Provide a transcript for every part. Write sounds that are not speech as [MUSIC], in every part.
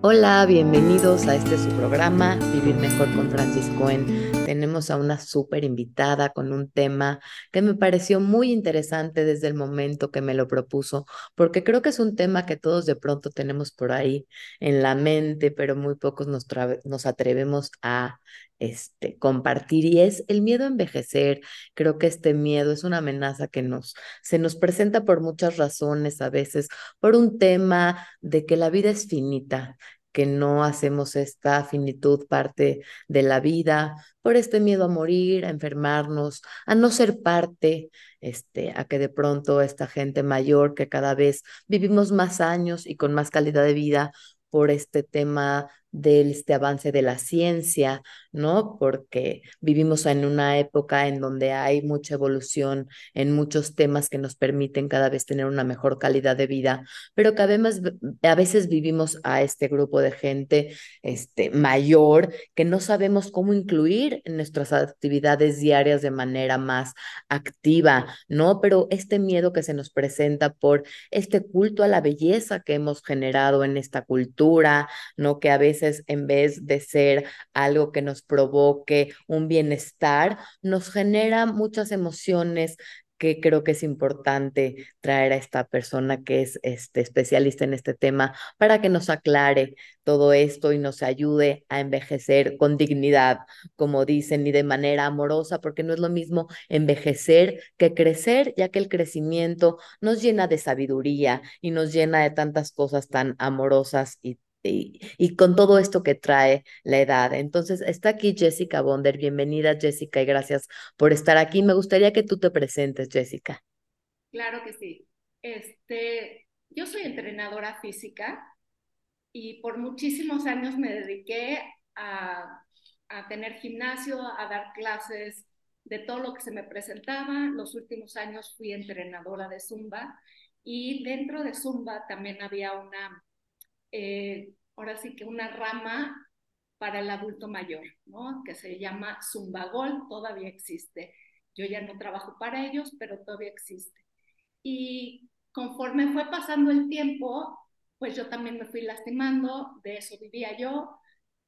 Hola, bienvenidos a este su programa, Vivir Mejor con Francis Cohen. Tenemos a una súper invitada con un tema que me pareció muy interesante desde el momento que me lo propuso, porque creo que es un tema que todos de pronto tenemos por ahí en la mente, pero muy pocos nos, nos atrevemos a este, compartir y es el miedo a envejecer. Creo que este miedo es una amenaza que nos, se nos presenta por muchas razones, a veces por un tema de que la vida es finita, que no hacemos esta finitud parte de la vida, por este miedo a morir, a enfermarnos, a no ser parte, este, a que de pronto esta gente mayor que cada vez vivimos más años y con más calidad de vida por este tema de este avance de la ciencia, ¿no? Porque vivimos en una época en donde hay mucha evolución en muchos temas que nos permiten cada vez tener una mejor calidad de vida, pero que además a veces vivimos a este grupo de gente este, mayor que no sabemos cómo incluir en nuestras actividades diarias de manera más activa, ¿no? Pero este miedo que se nos presenta por este culto a la belleza que hemos generado en esta cultura, ¿no? Que a veces en vez de ser algo que nos provoque un bienestar, nos genera muchas emociones que creo que es importante traer a esta persona que es este especialista en este tema para que nos aclare todo esto y nos ayude a envejecer con dignidad, como dicen, y de manera amorosa, porque no es lo mismo envejecer que crecer, ya que el crecimiento nos llena de sabiduría y nos llena de tantas cosas tan amorosas y y, con todo esto que trae la edad. Entonces, está aquí Jessica Bonder. Bienvenida, Jessica, y gracias por estar aquí. Me gustaría que tú te presentes, Jessica. Claro que sí. Este, yo soy entrenadora física y por muchísimos años me dediqué a, a tener gimnasio, a dar clases de todo lo que se me presentaba. Los últimos años fui entrenadora de Zumba y dentro de Zumba también había una eh, ahora sí que una rama para el adulto mayor, ¿no? Que se llama Zumbagol, todavía existe. Yo ya no trabajo para ellos, pero todavía existe. Y conforme fue pasando el tiempo, pues yo también me fui lastimando, de eso vivía yo,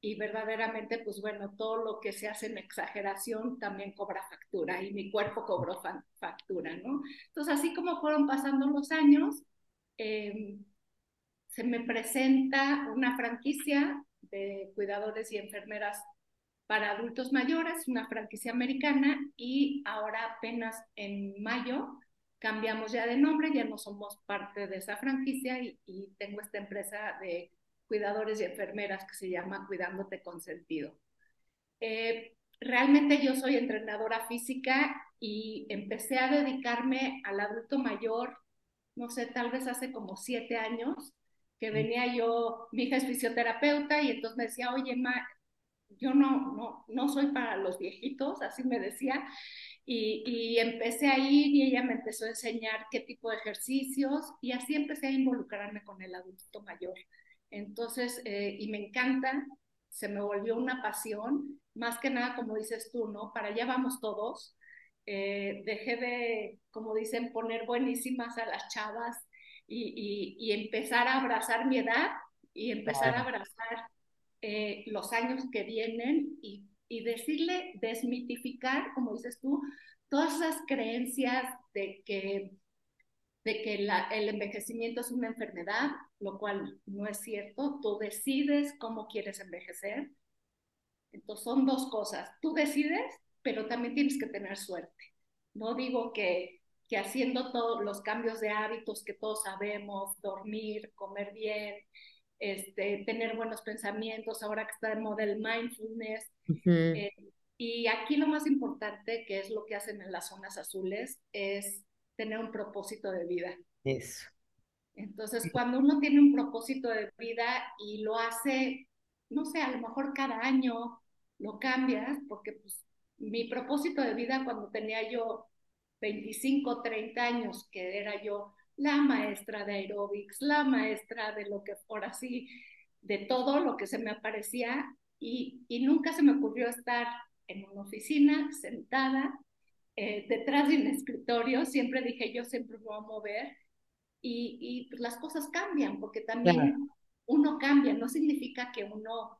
y verdaderamente, pues bueno, todo lo que se hace en exageración también cobra factura, y mi cuerpo cobró factura, ¿no? Entonces, así como fueron pasando los años, eh, se me presenta una franquicia de cuidadores y enfermeras para adultos mayores, una franquicia americana, y ahora apenas en mayo cambiamos ya de nombre, ya no somos parte de esa franquicia y, tengo esta empresa de cuidadores y enfermeras que se llama Cuidándote con Sentido. Eh, realmente yo soy entrenadora física y empecé a dedicarme al adulto mayor, no sé, tal vez hace como siete años, que venía yo, mi hija es fisioterapeuta y entonces me decía, oye, Ma, yo no, no, no soy para los viejitos, así me decía, y, y, empecé a ir y ella me empezó a enseñar qué tipo de ejercicios y así empecé a involucrarme con el adulto mayor. Entonces, eh, y me encanta, se me volvió una pasión, más que nada, como dices tú, ¿no? Para allá vamos todos. Eh, dejé de, como dicen, poner buenísimas a las chavas y, empezar a abrazar mi edad y empezar a abrazar eh, los años que vienen y, decirle, desmitificar, como dices tú, todas esas creencias de que, de que el envejecimiento es una enfermedad, lo cual no es cierto. Tú decides cómo quieres envejecer. Entonces son dos cosas. Tú decides, pero también tienes que tener suerte. No digo que que haciendo todos los cambios de hábitos que todos sabemos, dormir, comer bien, este, tener buenos pensamientos, ahora que está de moda el mindfulness. Eh, y aquí lo más importante, que es lo que hacen en las zonas azules, es tener un propósito de vida. Eso. Entonces, cuando uno tiene un propósito de vida y lo hace, no sé, a lo mejor cada año lo cambias, porque pues, mi propósito de vida cuando tenía yo 25, 30 años, que era yo la maestra de aeróbics, la maestra de lo que por así, de todo lo que se me aparecía, y, y nunca se me ocurrió estar en una oficina sentada eh, detrás de un escritorio, siempre dije yo siempre me voy a mover, y, y pues las cosas cambian, porque también uno cambia, no significa que uno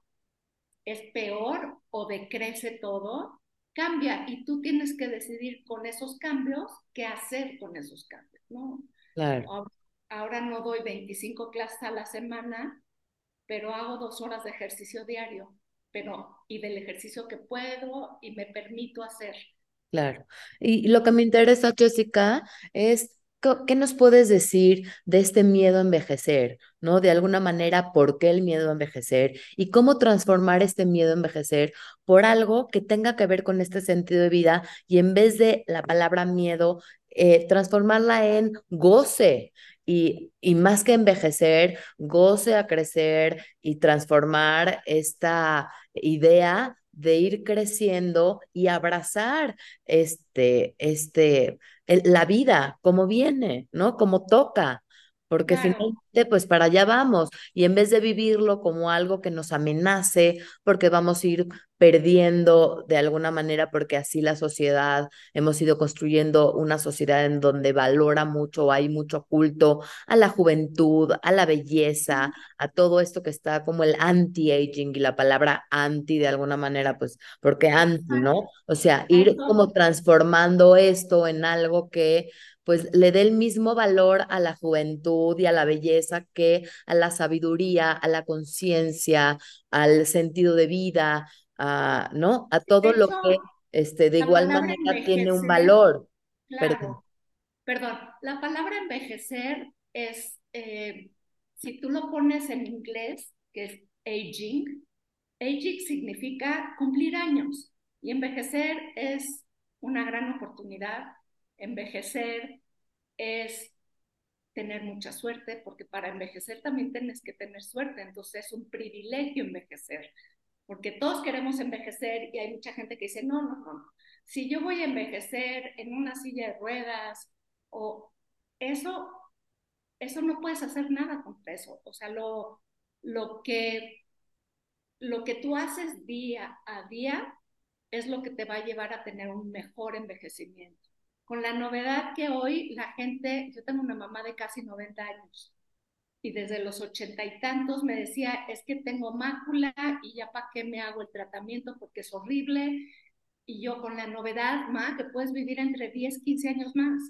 es peor o decrece todo, cambia y tú tienes que decidir con esos cambios qué hacer con esos cambios, ¿no? Claro. Ahora, no doy 25 clases a la semana, pero hago dos horas de ejercicio diario, pero y del ejercicio que puedo y me permito hacer. Claro. Y lo que me interesa, Jessica, es ¿Qué nos puedes decir de este miedo a envejecer? ¿No? De alguna manera, ¿por qué el miedo a envejecer? Y cómo transformar este miedo a envejecer por algo que tenga que ver con este sentido de vida y en vez de la palabra miedo, eh, transformarla en goce. Y, y más que envejecer, goce a crecer y transformar esta idea de ir creciendo y abrazar este, este, la vida como viene, ¿no? Como toca, porque finalmente, pues para allá vamos. Y en vez de vivirlo como algo que nos amenace, porque vamos a ir perdiendo de alguna manera, porque así la sociedad, hemos ido construyendo una sociedad en donde valora mucho, hay mucho culto a la juventud, a la belleza, a todo esto que está como el anti-aging y la palabra anti de alguna manera, pues, porque anti, ¿no? O sea, ir como transformando esto en algo que pues le dé el mismo valor a la juventud y a la belleza que a la sabiduría, a la conciencia, al sentido de vida, a, ¿no? A todo lo que este, de igual manera tiene un valor. Claro. Perdón. la palabra envejecer es, eh, si tú lo pones en inglés, que es aging, aging significa cumplir años y envejecer es una gran oportunidad envejecer es tener mucha suerte, porque para envejecer también tienes que tener suerte, entonces es un privilegio envejecer, porque todos queremos envejecer y hay mucha gente que dice, no, no, no, si yo voy a envejecer en una silla de ruedas o eso, eso no puedes hacer nada contra eso, o sea, lo, lo que, lo que tú haces día a día es lo que te va a llevar a tener un mejor envejecimiento con la novedad que hoy la gente, yo tengo una mamá de casi 90 años y desde los ochenta y tantos me decía, es que tengo mácula y ya para qué me hago el tratamiento porque es horrible. Y yo con la novedad, ma, que puedes vivir entre 10, 15 años más.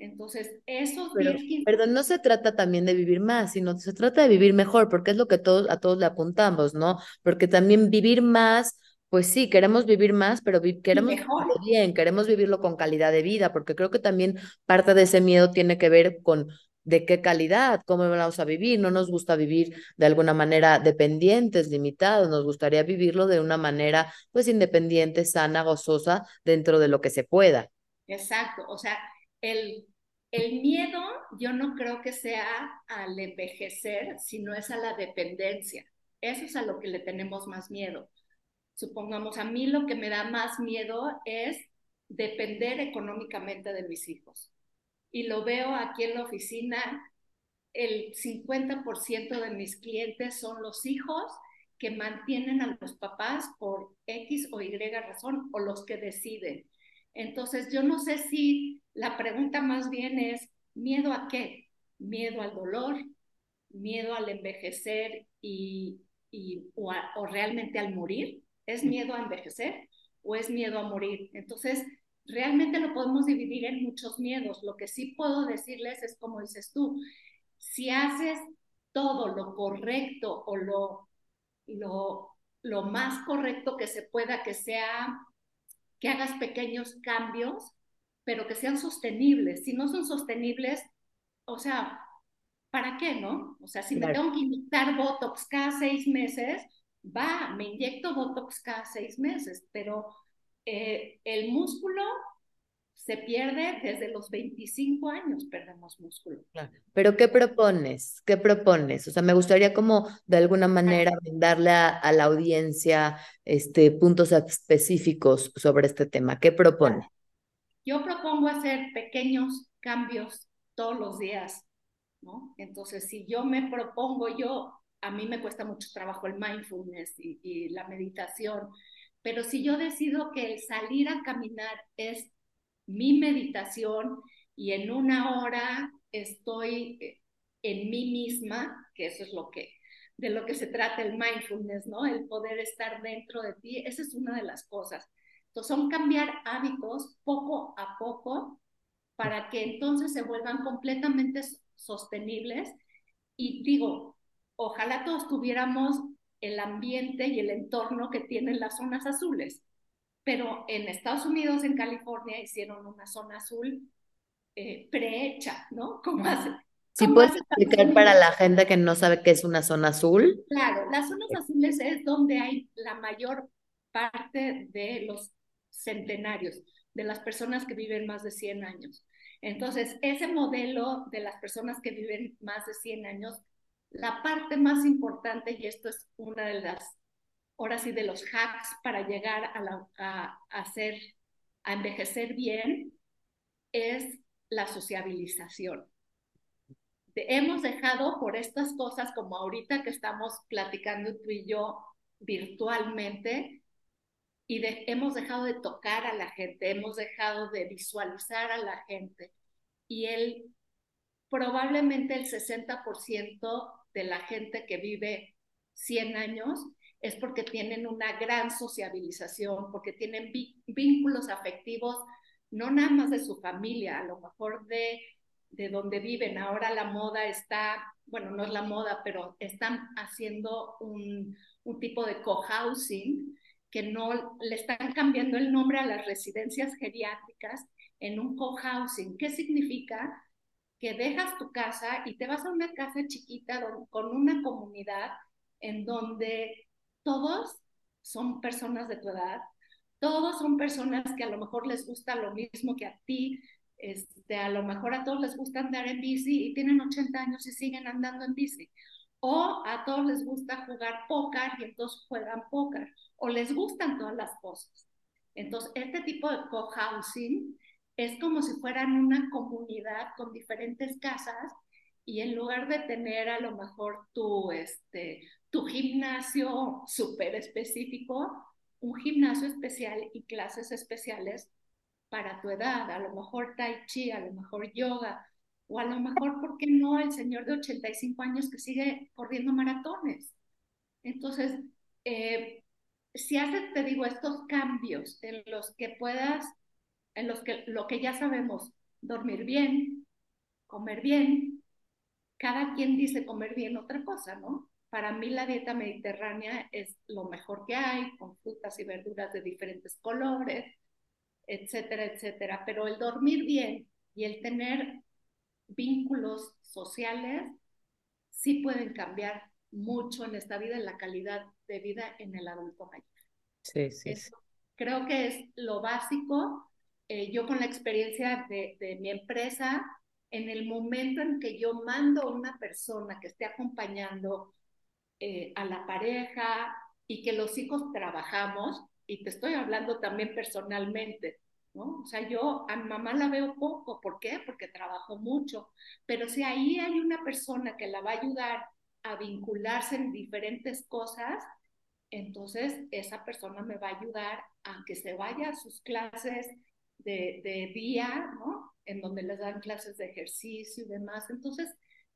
Entonces, esos Pero, 10, 15... Perdón, no se trata también de vivir más, sino se trata de vivir mejor, porque es lo que todos, a todos le apuntamos, ¿no? Porque también vivir más pues sí, queremos vivir más, pero queremos vivirlo bien, queremos vivirlo con calidad de vida, porque creo que también parte de ese miedo tiene que ver con de qué calidad, cómo vamos a vivir. No nos gusta vivir de alguna manera dependientes, limitados, nos gustaría vivirlo de una manera pues independiente, sana, gozosa, dentro de lo que se pueda. Exacto, o sea, el, el miedo yo no creo que sea al envejecer, sino es a la dependencia. Eso es a lo que le tenemos más miedo supongamos, a mí lo que me da más miedo es depender económicamente de mis hijos. Y lo veo aquí en la oficina, el 50% de mis clientes son los hijos que mantienen a los papás por X o Y razón o los que deciden. Entonces, yo no sé si la pregunta más bien es, ¿miedo a qué? ¿Miedo al dolor? ¿Miedo al envejecer y, o realmente al morir? ¿Es miedo a envejecer o es miedo a morir? Entonces, realmente lo podemos dividir en muchos miedos. Lo que sí puedo decirles es como dices tú, si haces todo lo correcto o lo, lo, lo más correcto que se pueda, que sea, que hagas pequeños cambios, pero que sean sostenibles. Si no son sostenibles, o sea, ¿para qué, no? O sea, si me tengo que inyectar Botox cada seis meses, va, me inyecto Botox cada seis meses, pero eh, el músculo se pierde desde los 25 años, perdemos músculo. Pero ¿qué propones? ¿Qué propones? O sea, me gustaría como de alguna manera darle a, la audiencia este, puntos específicos sobre este tema. ¿Qué propones? Yo propongo hacer pequeños cambios todos los días, ¿no? Entonces, si yo me propongo yo a mí me cuesta mucho trabajo el mindfulness y, la meditación, pero si yo decido que el salir a caminar es mi meditación y en una hora estoy eh, en mí misma, que eso es lo que de lo que se trata el mindfulness, ¿no? El poder estar dentro de ti, esa es una de las cosas. Entonces, son cambiar hábitos poco a poco para que entonces se vuelvan completamente sostenibles. Y digo, ojalá todos tuviéramos el ambiente y el entorno que tienen las zonas azules. Pero en Estados Unidos, en California, hicieron una zona azul eh, prehecha, ¿no? [LAUGHS] Como hace, ¿Sí puedes explicar para la gente que no sabe qué es una zona azul? Claro, las zonas azules es donde hay la mayor parte de los centenarios, de las personas que viven más de 100 años. Entonces, ese modelo de las personas que viven más de 100 años, la parte más importante, y esto es una de las, ahora sí, de los hacks para llegar a, hacer, a envejecer bien, es la sociabilización. hemos dejado por estas cosas, como ahorita que estamos platicando tú y yo virtualmente, y hemos dejado de tocar a la gente, hemos dejado de visualizar a la gente. Y él, probablemente el 60% de la gente que vive 100 años es porque tienen una gran sociabilización, porque tienen vínculos afectivos, no nada más de su familia, a lo mejor de, de donde viven. Ahora la moda está, bueno, no es la moda, pero están haciendo un, un tipo de cohousing que no le están cambiando el nombre a las residencias geriátricas en un cohousing. ¿Qué significa? Que dejas tu casa y te vas a una casa chiquita con una comunidad en donde todos son personas de tu edad, todos son personas que a lo mejor les gusta lo mismo que a ti, este, a lo mejor a todos les gusta andar en bici y tienen 80 años y siguen andando en bici. O a todos les gusta jugar póker y entonces juegan póker o les gustan todas las cosas. Entonces, este tipo de cohousing es como si fueran una comunidad con diferentes casas y en lugar de tener a lo mejor tu, este, tu gimnasio súper específico, un gimnasio especial y clases especiales para tu edad, a lo mejor tai chi, a lo mejor yoga, o a lo mejor, ¿por qué no el señor de 85 años que sigue corriendo maratones? Entonces, eh, si haces, te digo, estos cambios en los que puedas, en los que lo que ya sabemos, dormir bien, comer bien, cada quien dice comer bien otra cosa, ¿no? Para mí la dieta mediterránea es lo mejor que hay, con frutas y verduras de diferentes colores, etcétera, etcétera. Pero el dormir bien y el tener vínculos sociales sí pueden cambiar mucho en esta vida, en la calidad de vida en el adulto mayor. Sí, sí. Creo que es lo básico. Eh, yo con la experiencia de, de, mi empresa, en el momento en que yo mando a una persona que esté acompañando eh, a la pareja y que los hijos trabajamos, y te estoy hablando también personalmente, ¿no? O sea, yo a mi mamá la veo poco, ¿por qué? Porque trabajo mucho, pero si ahí hay una persona que la va a ayudar a vincularse en diferentes cosas, entonces esa persona me va a ayudar a que se vaya a sus clases de, de día, ¿no? En donde les dan clases de ejercicio y demás. Entonces,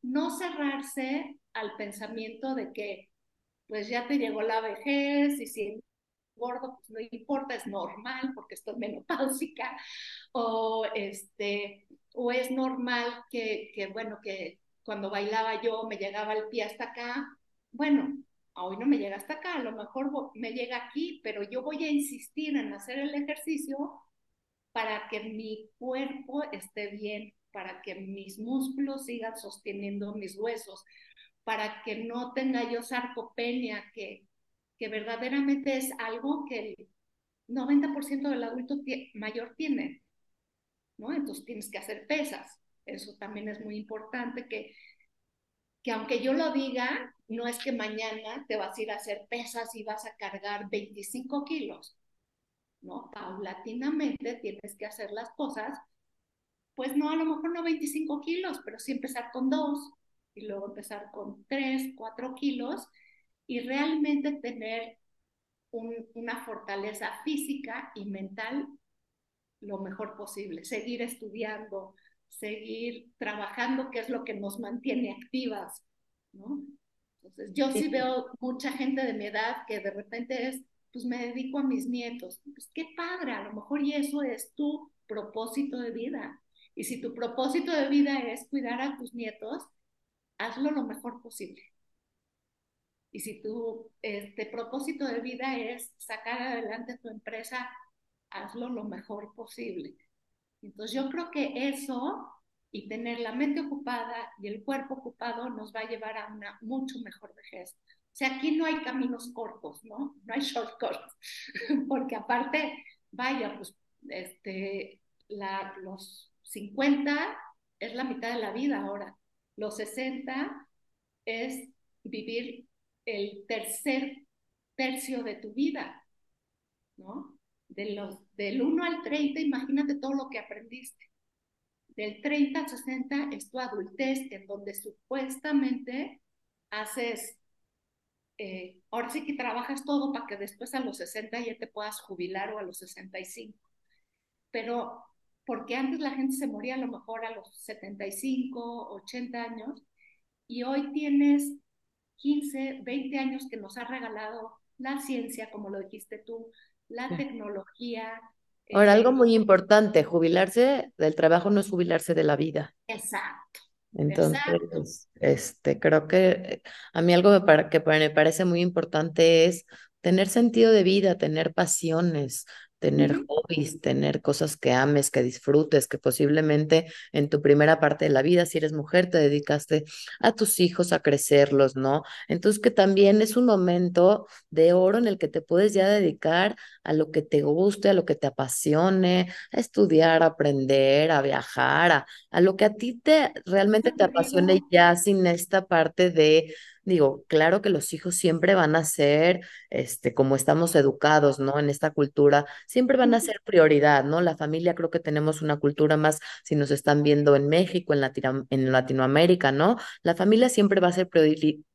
no cerrarse al pensamiento de que, pues ya te llegó la vejez y si gordo, pues no importa, es normal porque estoy [LAUGHS] menopáusica, o, este, o es normal que, que, bueno, que cuando bailaba yo me llegaba el pie hasta acá, bueno, hoy no me llega hasta acá, a lo mejor me llega aquí, pero yo voy a insistir en hacer el ejercicio para que mi cuerpo esté bien, para que mis músculos sigan sosteniendo mis huesos, para que no tenga yo sarcopenia, que que verdaderamente es algo que el 90% del adulto mayor tiene, ¿no? Entonces tienes que hacer pesas. Eso también es muy importante que, que aunque yo lo diga, no es que mañana te vas a ir a hacer pesas y vas a cargar 25 kilos, ¿no? Paulatinamente tienes que hacer las cosas, pues no, a lo mejor no 25 kilos, pero sí empezar con dos y luego empezar con 3, 4 kilos y realmente tener una fortaleza física y mental lo mejor posible, seguir estudiando, seguir trabajando, que es lo que nos mantiene activas, ¿no? Entonces, yo sí veo mucha gente de mi edad que de repente es, pues me dedico a mis nietos. Pues qué padre, a lo mejor y eso es tu propósito de vida. Y si tu propósito de vida es cuidar a tus nietos, hazlo lo mejor posible. Y si tu este, propósito de vida es sacar adelante tu empresa, hazlo lo mejor posible. Entonces yo creo que eso y tener la mente ocupada y el cuerpo ocupado nos va a llevar a una mucho mejor vejez. O sea, aquí no hay caminos cortos, ¿no? No hay [LAUGHS] shortcuts, porque aparte, vaya, pues, este, la, los 50 es la mitad de la vida ahora, los 60 es vivir el tercer tercio de tu vida, ¿no? De los, del 1 al 30, imagínate todo lo que aprendiste. Del 30 al 60 es tu adultez, en donde supuestamente haces, eh, ahora sí que trabajas todo para que después a los 60 ya te puedas jubilar o a los 65. Pero porque antes la gente se moría a lo mejor a los 75, 80 años, y hoy tienes 15, 20 años que nos ha regalado la ciencia, como lo dijiste tú, la tecnología, Ahora, algo muy importante, jubilarse del trabajo no es jubilarse de la vida. Exacto. Entonces, este, creo que a mí algo que me parece muy importante es tener sentido de vida, tener pasiones, tener hobbies, tener cosas que ames, que disfrutes, que posiblemente en tu primera parte de la vida, si eres mujer, te dedicaste a tus hijos, a crecerlos, ¿no? Entonces que también es un momento de oro en el que te puedes ya dedicar a lo que te guste, a lo que te apasione, a estudiar, a aprender, a viajar, a, a lo que a ti te realmente te apasione ya sin esta parte de Digo, claro que los hijos siempre van a ser, este, como estamos educados, ¿no? En esta cultura, siempre van a ser prioridad, ¿no? La familia creo que tenemos una cultura más, si nos están viendo en México, en, en Latinoamérica, ¿no? La familia siempre va a ser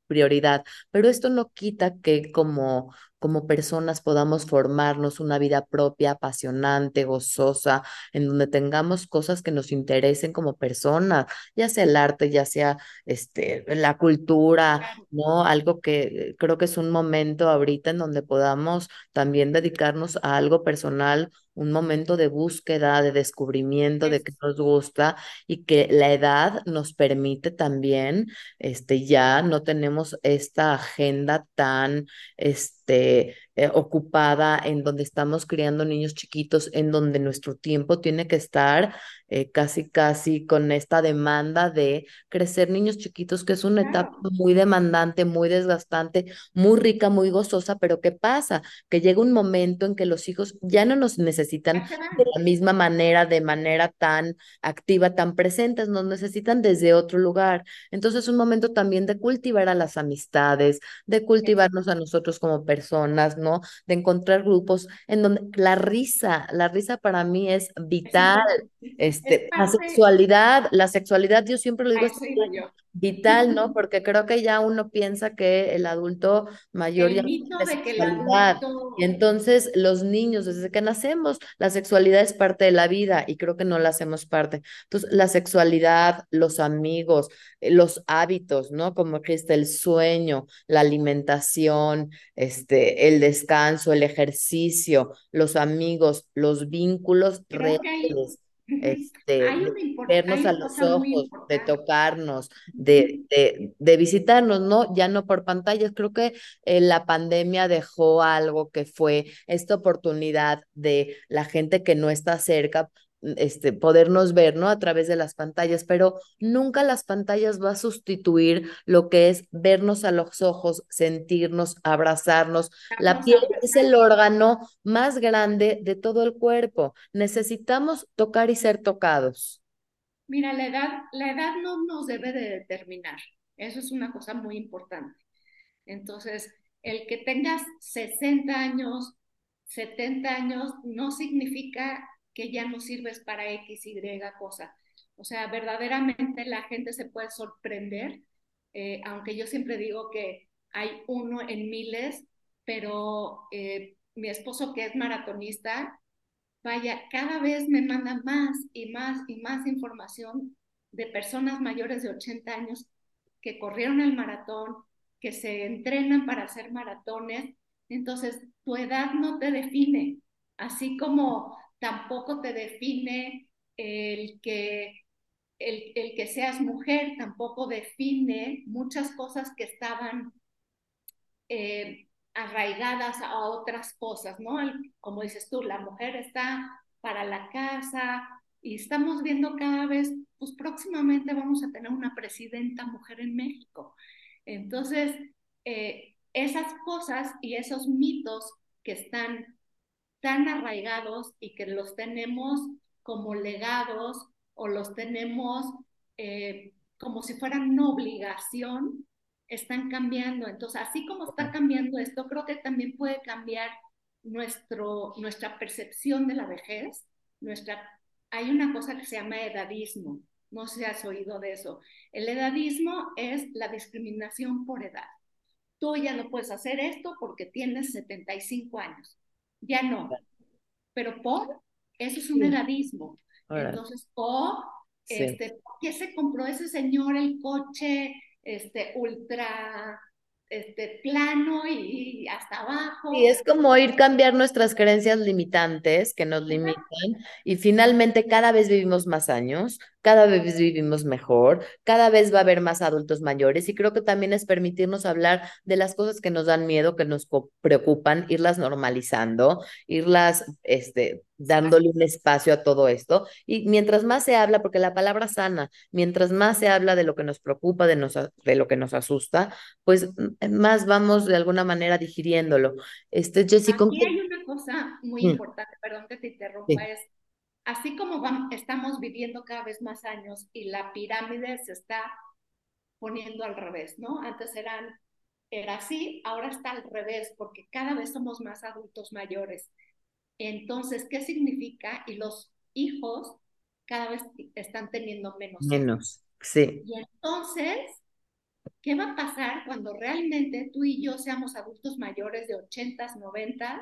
prioridad, pero esto no quita que como como personas podamos formarnos una vida propia, apasionante, gozosa, en donde tengamos cosas que nos interesen como personas, ya sea el arte, ya sea este, la cultura, ¿no? Algo que creo que es un momento ahorita en donde podamos también dedicarnos a algo personal un momento de búsqueda, de descubrimiento de qué nos gusta y que la edad nos permite también, este, ya no tenemos esta agenda tan, este, They. Eh, ocupada, en donde estamos criando niños chiquitos, en donde nuestro tiempo tiene que estar eh, casi, casi con esta demanda de crecer niños chiquitos, que es una etapa muy demandante, muy desgastante, muy rica, muy gozosa, pero ¿qué pasa? Que llega un momento en que los hijos ya no nos necesitan de la misma manera, de manera tan activa, tan presentes, nos necesitan desde otro lugar. Entonces, es un momento también de cultivar a las amistades, de cultivarnos a nosotros como personas, ¿no? De encontrar grupos en donde la risa, la risa para mí es vital. Este, la sexualidad, la sexualidad, yo siempre lo digo, es vital, ¿no? Porque creo que ya uno piensa que el adulto mayor ya mito de que la Y entonces los niños, desde que nacemos, la sexualidad es parte de la vida y creo que no la hacemos parte. Entonces, la sexualidad, los amigos, eh, los hábitos, ¿no? Como que está el sueño, la alimentación, este, el descanso, el ejercicio, los amigos, los vínculos reales este, vernos a los ojos, de tocarnos, de, de, de, visitarnos, ¿no? Ya no por pantallas. Creo que eh, la pandemia dejó algo que fue esta oportunidad de la gente que no está cerca, este, podernos ver, ¿no? A través de las pantallas, pero nunca las pantallas va a sustituir lo que es vernos a los ojos, sentirnos, abrazarnos. La piel es el órgano más grande de todo el cuerpo. Necesitamos tocar y ser tocados. Mira, la edad, la edad no nos debe de determinar. Eso es una cosa muy importante. Entonces, el que tengas 60 años, 70 años, no significa que ya no sirves para X, Y cosa. O sea, verdaderamente la gente se puede sorprender, eh, aunque yo siempre digo que hay uno en miles, pero eh, mi esposo que es maratonista, vaya, cada vez me manda más y más y más información de personas mayores de 80 años que corrieron el maratón, que se entrenan para hacer maratones. Entonces, tu edad no te define, así como tampoco te define el que, el, el que seas mujer, tampoco define muchas cosas que estaban eh, arraigadas a otras cosas, ¿no? Como dices tú, la mujer está para la casa y estamos viendo cada vez, pues próximamente vamos a tener una presidenta mujer en México. Entonces, eh, esas cosas y esos mitos que están tan arraigados y que los tenemos como legados o los tenemos eh, como si fueran una obligación, están cambiando. Entonces, así como está cambiando esto, creo que también puede cambiar nuestro, nuestra percepción de la vejez. Nuestra, hay una cosa que se llama edadismo. No sé si has oído de eso. El edadismo es la discriminación por edad. Tú ya no puedes hacer esto porque tienes 75 años. Ya no. Pero por, eso es un edadismo. Entonces, o, este, ¿por qué se compró ese señor el coche este, ultra este, plano y, hasta abajo. Y es como ir cambiar nuestras creencias limitantes que nos limitan y finalmente cada vez vivimos más años, cada vez vivimos mejor, cada vez va a haber más adultos mayores y creo que también es permitirnos hablar de las cosas que nos dan miedo, que nos preocupan, irlas normalizando, irlas este, dándole un espacio a todo esto. Y mientras más se habla, porque la palabra sana, mientras más se habla de lo que nos preocupa, de, nos, de lo que nos asusta, pues más vamos de alguna manera digiriéndolo. Este, Jessy, Aquí hay una cosa muy mm. importante, perdón que te interrumpa, es así como vamos, estamos viviendo cada vez más años y la pirámide se está poniendo al revés, ¿no? Antes eran, era así, ahora está al revés, porque cada vez somos más adultos mayores. Entonces, ¿qué significa? Y los hijos cada vez están teniendo menos. Menos, sí. Y entonces, ¿qué va a pasar cuando realmente tú y yo seamos adultos mayores de 80, 90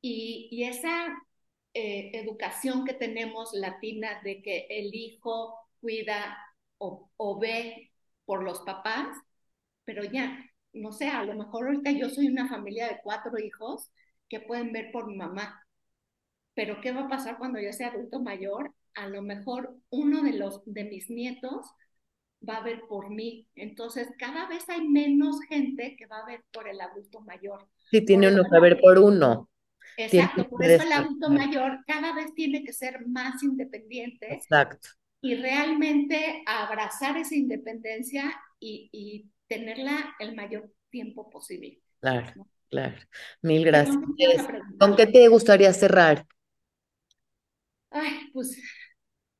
y, y esa eh, educación que tenemos latina de que el hijo cuida o, o ve por los papás, pero ya, no sé, a lo mejor ahorita yo soy una familia de cuatro hijos que pueden ver por mi mamá. Pero ¿qué va a pasar cuando yo sea adulto mayor? A lo mejor uno de los de mis nietos va a ver por mí. Entonces, cada vez hay menos gente que va a ver por el adulto mayor. Sí, tiene uno que ver por uno. Exacto, por eso el adulto mayor cada vez tiene que ser más independiente. Exacto. Y realmente abrazar esa independencia y, y tenerla el mayor tiempo posible. Claro. Claro, mil gracias. ¿Con qué te gustaría cerrar? Ay, pues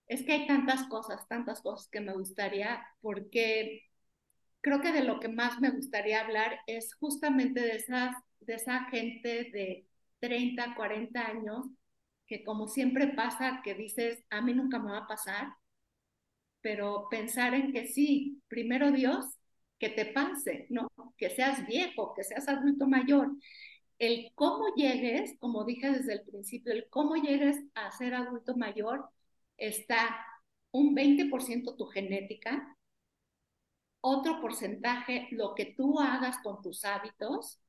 es que hay tantas cosas, tantas cosas que me gustaría, porque creo que de lo que más me gustaría hablar es justamente de, esas, de esa gente de 30, 40 años, que como siempre pasa, que dices, a mí nunca me va a pasar, pero pensar en que sí, primero Dios que te pase, ¿no? Que seas viejo, que seas adulto mayor. El cómo llegues, como dije desde el principio, el cómo llegues a ser adulto mayor está un 20% tu genética, otro porcentaje lo que tú hagas con tus hábitos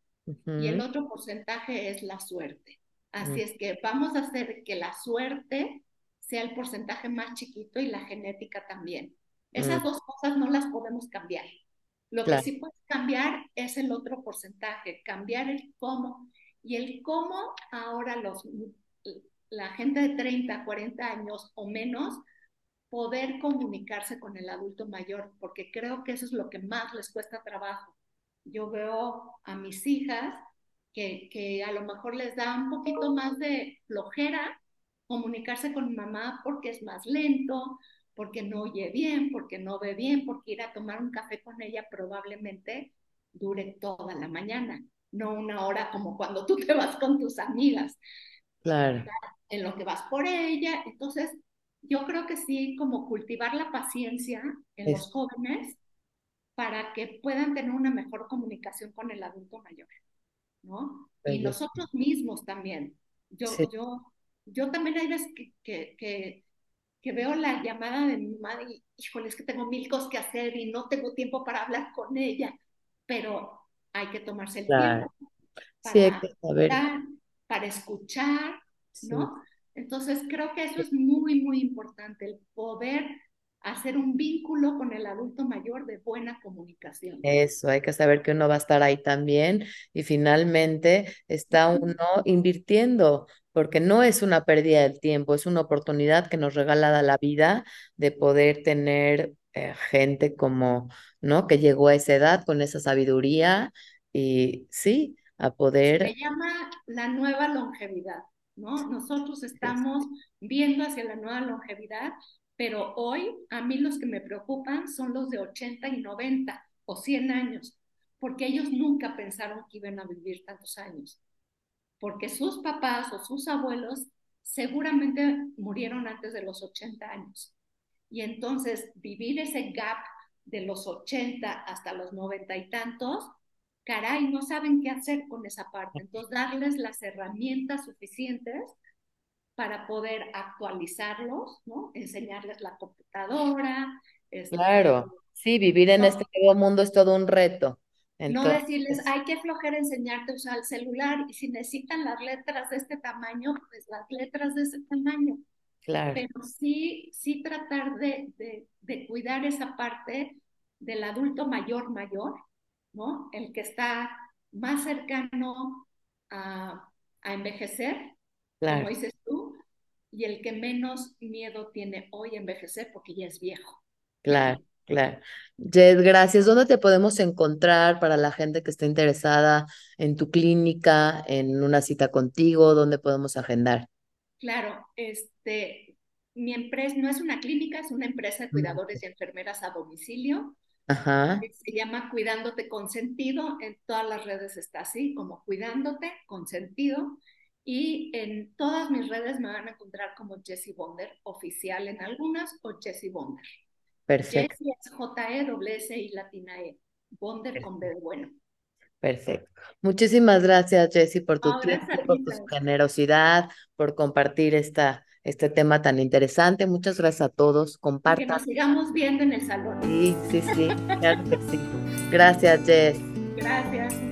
y el otro porcentaje es la suerte. Así es que vamos a hacer que la suerte sea el porcentaje más chiquito y la genética también. Esas dos cosas no las podemos cambiar. Lo que sí puedes cambiar es el otro porcentaje, cambiar el cómo. Y el cómo ahora los, la gente de 30, 40 años o menos poder comunicarse con el adulto mayor, porque creo que eso es lo que más les cuesta trabajo. Yo veo a mis hijas que, que a lo mejor les da un poquito más de flojera comunicarse con mamá porque es más lento, porque no oye bien, porque no ve bien, porque ir a tomar un café con ella probablemente dure toda la mañana, no una hora como cuando tú te vas con tus amigas. Claro. En lo que vas por ella. Entonces, yo creo que sí, como cultivar la paciencia en los jóvenes para que puedan tener una mejor comunicación con el adulto mayor, ¿no? Y nosotros mismos también. Yo, yo, yo también hay veces que, que que veo la llamada de mi madre y, híjole, es que tengo mil cosas que hacer y no tengo tiempo para hablar con ella. pero hay que tomarse el Claro. tiempo Sí, hay para que saber. para escuchar, Sí, ¿no? Entonces creo que eso es muy, muy importante, el poder hacer un vínculo con el adulto mayor de buena comunicación. Eso, hay que saber que uno va a estar ahí también y finalmente está uno invirtiendo, porque no es una pérdida del tiempo, es una oportunidad que nos regala la vida de poder tener eh, gente como, ¿no? Que llegó a esa edad con esa sabiduría y sí, a Se poder... llama la nueva longevidad, ¿no? Nosotros estamos viendo hacia la nueva longevidad, pero hoy a mí los que me preocupan son los de 80 y 90 o 100 años, porque ellos nunca pensaron que iban a vivir tantos años, porque sus papás o sus abuelos seguramente murieron antes de los 80 años. Y entonces vivir ese gap de los 80 hasta los 90 y tantos, caray, no saben qué hacer con esa parte. Entonces, darles las herramientas suficientes para poder actualizarlos, ¿no? Enseñarles la computadora. Este, Claro, sí, vivir en no, este nuevo mundo es todo un reto. no decirles, hay que flojera enseñarte a usar el celular y si necesitan las letras de este tamaño, pues las letras de ese tamaño. claro, Pero sí, sí tratar de, de, de cuidar esa parte del adulto mayor mayor, ¿no? El que está más cercano a, a envejecer, como claro. dices tú, y el que menos miedo tiene hoy a envejecer porque ya es viejo. Claro, claro. Jed, gracias. ¿Dónde te podemos encontrar para la gente que esté interesada en tu clínica, en una cita contigo? ¿Dónde podemos agendar? Claro, este, mi empresa no es una clínica, es una empresa de Mm. cuidadores y enfermeras a domicilio. Ajá, Se llama Cuidándote con Sentido. En todas las redes está así, como Cuidándote con Sentido. Y en todas mis redes me van a encontrar como Jessie Bonder, oficial en algunas o Jessie Bonder. perfecto, Jessie es J-E-S-S y latina E. Bonder con B bueno. perfecto. Muchísimas gracias, Jessy, por tu gracias tiempo, por tu generosidad, por compartir esta, este tema tan interesante. Muchas gracias a todos. Y que Compartan. nos sigamos viendo en el salón. Sí, sí, sí, claro que sí. Gracias, Jess. Gracias.